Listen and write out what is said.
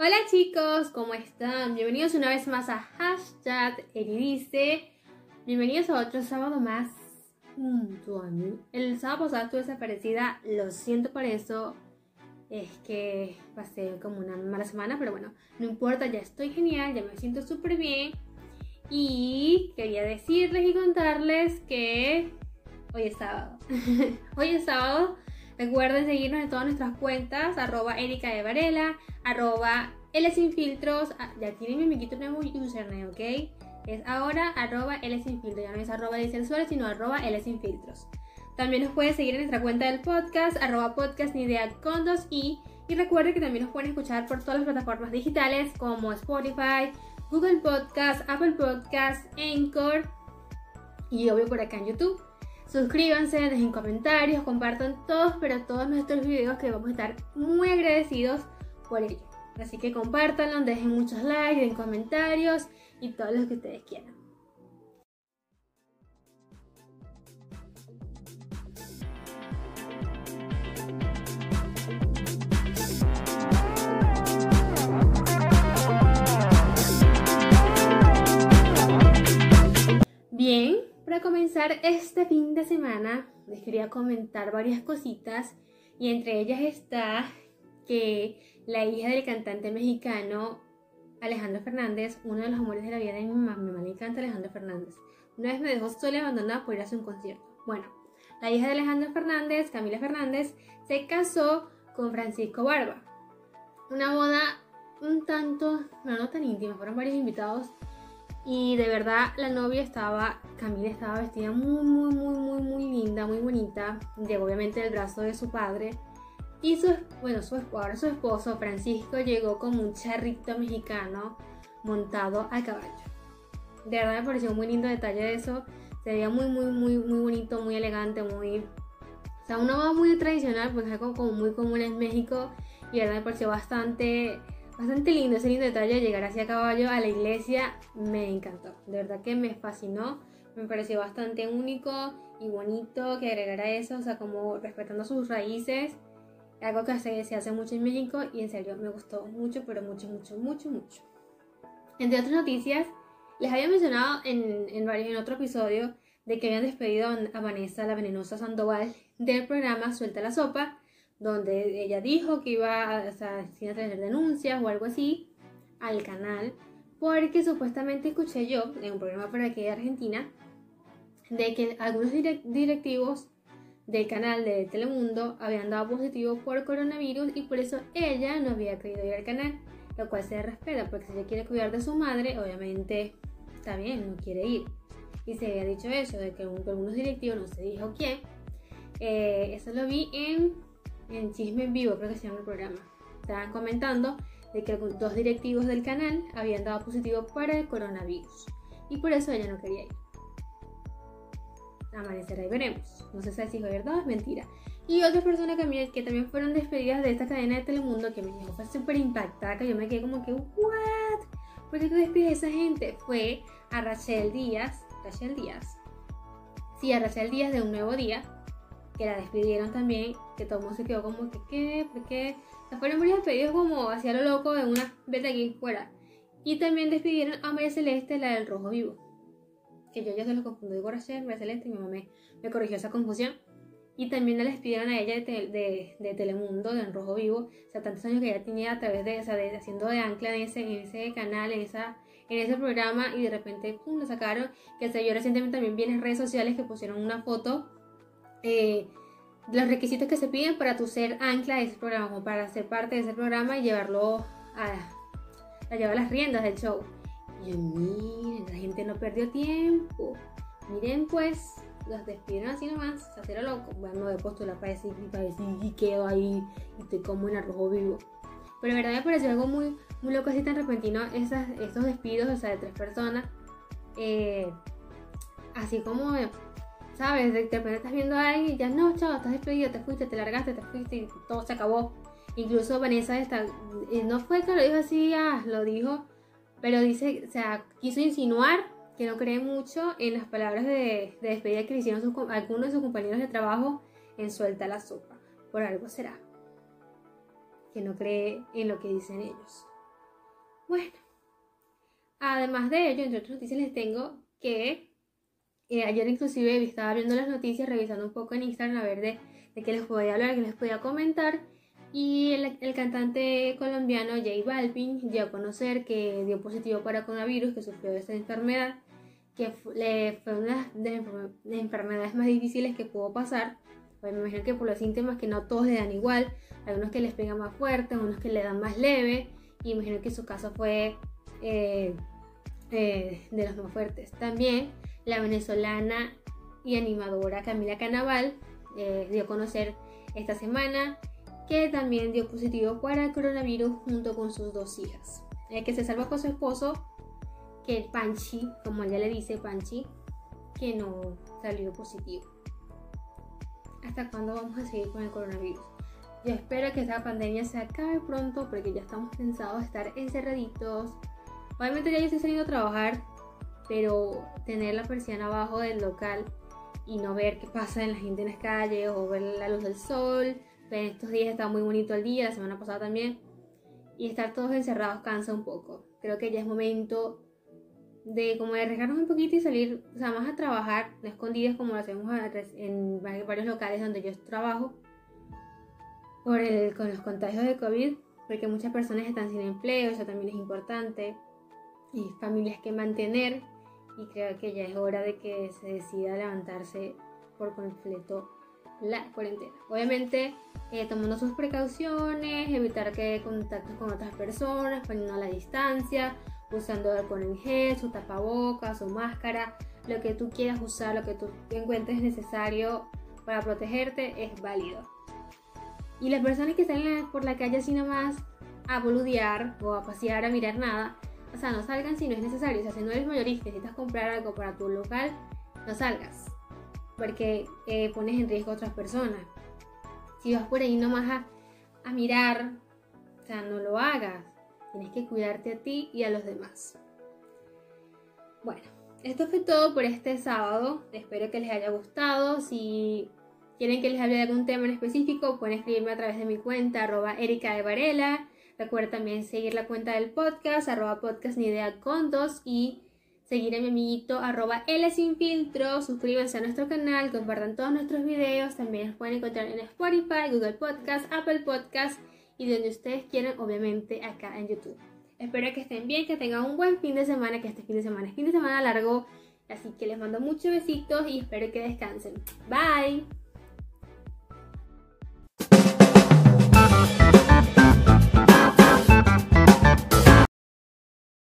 Hola chicos, ¿cómo están? Bienvenidos una vez más a Hashtag Eridice. Bienvenidos a otro sábado más junto a. El sábado pasado estuve desaparecida, lo siento por eso. Es que pasé como una mala semana, pero bueno, no importa, ya estoy genial, ya me siento súper bien. Y quería decirles y contarles que hoy es sábado. hoy es sábado. Recuerden seguirnos en todas nuestras cuentas, arroba Erika de Varela, arroba L ah, ya tienen mi amiguito nuevo username, ¿ok? Es ahora arroba L ya no es arroba de sino arroba L. También nos pueden seguir en nuestra cuenta del podcast, arroba podcast ni idea con dos. Y recuerden que también nos pueden escuchar por todas las plataformas digitales como Spotify, Google Podcast, Apple Podcast, Anchor y obvio por acá en YouTube. Suscríbanse, dejen comentarios, compartan todos, pero todos nuestros videos que vamos a estar muy agradecidos por ello. Así que compártanlo, dejen muchos likes, den comentarios y todo lo que ustedes quieran. Para comenzar este fin de semana les quería comentar varias cositas y entre ellas está que la hija del cantante mexicano Alejandro Fernández, uno de los amores de la vida de mi mamá, mi encanta Alejandro Fernández, una vez me dejó sola abandonada por ir a un concierto. Bueno, la hija de Alejandro Fernández, Camila Fernández, se casó con Francisco Barba. Una boda un tanto, no, no tan íntima, fueron varios invitados y de verdad la novia estaba, Camila estaba vestida muy, muy, muy, muy, muy linda, muy bonita. Llegó obviamente del brazo de su padre. Y su, bueno, su, ahora su esposo Francisco llegó como un charrito mexicano montado a caballo. De verdad me pareció un muy lindo detalle de eso. Se veía muy, muy, muy, muy bonito, muy elegante, muy... O sea, una boda muy tradicional, pues es algo como muy común en México. Y de verdad me pareció bastante Bastante lindo ese lindo detalle de llegar así a caballo a la iglesia. Me encantó. De verdad que me fascinó. Me pareció bastante único y bonito que agregara eso. O sea, como respetando sus raíces. Algo que se, se hace mucho en México y en serio me gustó mucho, pero mucho, mucho, mucho, mucho. Entre otras noticias, les había mencionado en, en, varios, en otro episodio de que habían despedido a Vanessa, la venenosa Sandoval, del programa Suelta la Sopa donde ella dijo que iba a, o sea, a tener denuncias o algo así al canal, porque supuestamente escuché yo en un programa por aquí de Argentina de que algunos directivos del canal de Telemundo habían dado positivo por coronavirus y por eso ella no había querido ir al canal, lo cual se respeta, porque si ella quiere cuidar de su madre, obviamente está bien, no quiere ir. Y se había dicho eso, de que algunos directivos, no se dijo quién, eh, eso lo vi en en Chisme en Vivo, creo que se llama el programa, estaban comentando de que dos directivos del canal habían dado positivo para el coronavirus y por eso ella no quería ir. Amanecerá y veremos. No sé si es verdad o es mentira. Y otra persona que, que también fueron despedidas de esta cadena de Telemundo que me dijo fue súper impactada, que yo me quedé como que, ¿what? ¿Por qué tú despides a esa gente? Fue a Rachel Díaz, Rachel Díaz. Sí, a Rachel Díaz de Un Nuevo Día, que la despidieron también, que todo el mundo se quedó como que, ¿qué? ¿Por qué? La fueron muy despedidos como hacia lo loco de una vete aquí fuera. Y también despidieron a María Celeste, la del Rojo Vivo. Que yo ya se lo confundí con Rachel, María Celeste, y mi mamá me, corrigió esa confusión. Y también la despidieron a ella de, de, Telemundo, de Rojo Vivo. O sea, tantos años que ella tenía a través de, o sea, de haciendo de ancla en ese, en ese canal, en, esa, en ese programa. Y de repente, pum, lo sacaron. Que se yo recientemente también vi en las redes sociales que pusieron una foto eh, los requisitos que se piden para tu ser ancla de ese programa, o para ser parte de ese programa y llevarlo a, a llevar las riendas del show. Y miren, la gente no perdió tiempo. Miren, pues, los despidieron así nomás, se hicieron loco. Bueno, de postular para decir, para decir y quedo ahí y estoy como en arrojo vivo. Pero en verdad me pareció algo muy, muy loco así tan repentino, esas, estos despidos, o sea, de tres personas. Eh, así como ¿sabes? De repente estás viendo a alguien y ya no, chao, estás despedido, te fuiste, te largaste, te fuiste y todo se acabó. Incluso Vanessa está, no fue que lo dijo así, ah, lo dijo, pero dice, o sea, quiso insinuar que no cree mucho en las palabras de, despedida que le hicieron algunos de sus compañeros de trabajo en Suelta la Sopa. Por algo será. Que no cree en lo que dicen ellos. Bueno, además de ello, entre otras noticias les tengo que eh, ayer inclusive estaba viendo las noticias, revisando un poco en Instagram a ver de, de qué les podía hablar, qué les podía comentar. Y el, cantante colombiano J Balvin dio a conocer que dio positivo para coronavirus, que sufrió esta enfermedad, que fue una de las enfermedades más difíciles que pudo pasar. Pues me imagino que por los síntomas que no todos le dan igual, algunos que les pegan más fuerte, unos que le dan más leve, y imagino que su caso fue eh, eh, de los más fuertes. También la venezolana y animadora Camila Canaval eh, dio a conocer esta semana que también dio positivo para el coronavirus junto con sus dos hijas. El que se salva con su esposo, que el Panchi, como ella le dice Panchi, que no salió positivo. ¿Hasta cuándo vamos a seguir con el coronavirus? Yo espero que esta pandemia se acabe pronto porque ya estamos pensados estar encerraditos. Obviamente ya yo estoy saliendo a trabajar, pero tener la persiana abajo del local y no ver qué pasa en la gente en las calles o ver la luz del sol en estos días está muy bonito el día, la semana pasada también. Y estar todos encerrados cansa un poco. Creo que ya es momento de como de arriesgarnos un poquito y salir, o sea, más a trabajar, no escondidas como lo hacemos en varios locales donde yo trabajo, por el, con los contagios de COVID, porque muchas personas están sin empleo, eso también es importante, y familias que mantener, y creo que ya es hora de que se decida levantarse por completo la cuarentena. Obviamente, eh, tomando sus precauciones, evitar que contactos con otras personas, poniendo la distancia, usando alcohol en gel, su tapabocas, su máscara, lo que tú quieras usar, lo que tú encuentres necesario para protegerte es válido. Y las personas que salen por la calle así nomás a boludear o a pasear, a mirar nada, o sea, no salgan si no es necesario. O sea, si no eres mayorista y necesitas comprar algo para tu local, no salgas porque eh, pones en riesgo a otras personas. Si vas por ahí nomás a, a mirar, o sea, no lo hagas. Tienes que cuidarte a ti y a los demás. Bueno, esto fue todo por este sábado. Espero que les haya gustado. Si quieren que les hable de algún tema en específico, pueden escribirme a través de mi cuenta, arroba Erika de Varela. Recuerda también seguir la cuenta del podcast, arroba podcast ni idea con dos y seguir a mi amiguito arroba L sin filtro, suscríbanse a nuestro canal, compartan todos nuestros videos, también nos pueden encontrar en Spotify, Google Podcast, Apple Podcast y donde ustedes quieran, obviamente acá en YouTube. Espero que estén bien, que tengan un buen fin de semana, que este fin de semana es fin de semana largo, así que les mando muchos besitos y espero que descansen. Bye.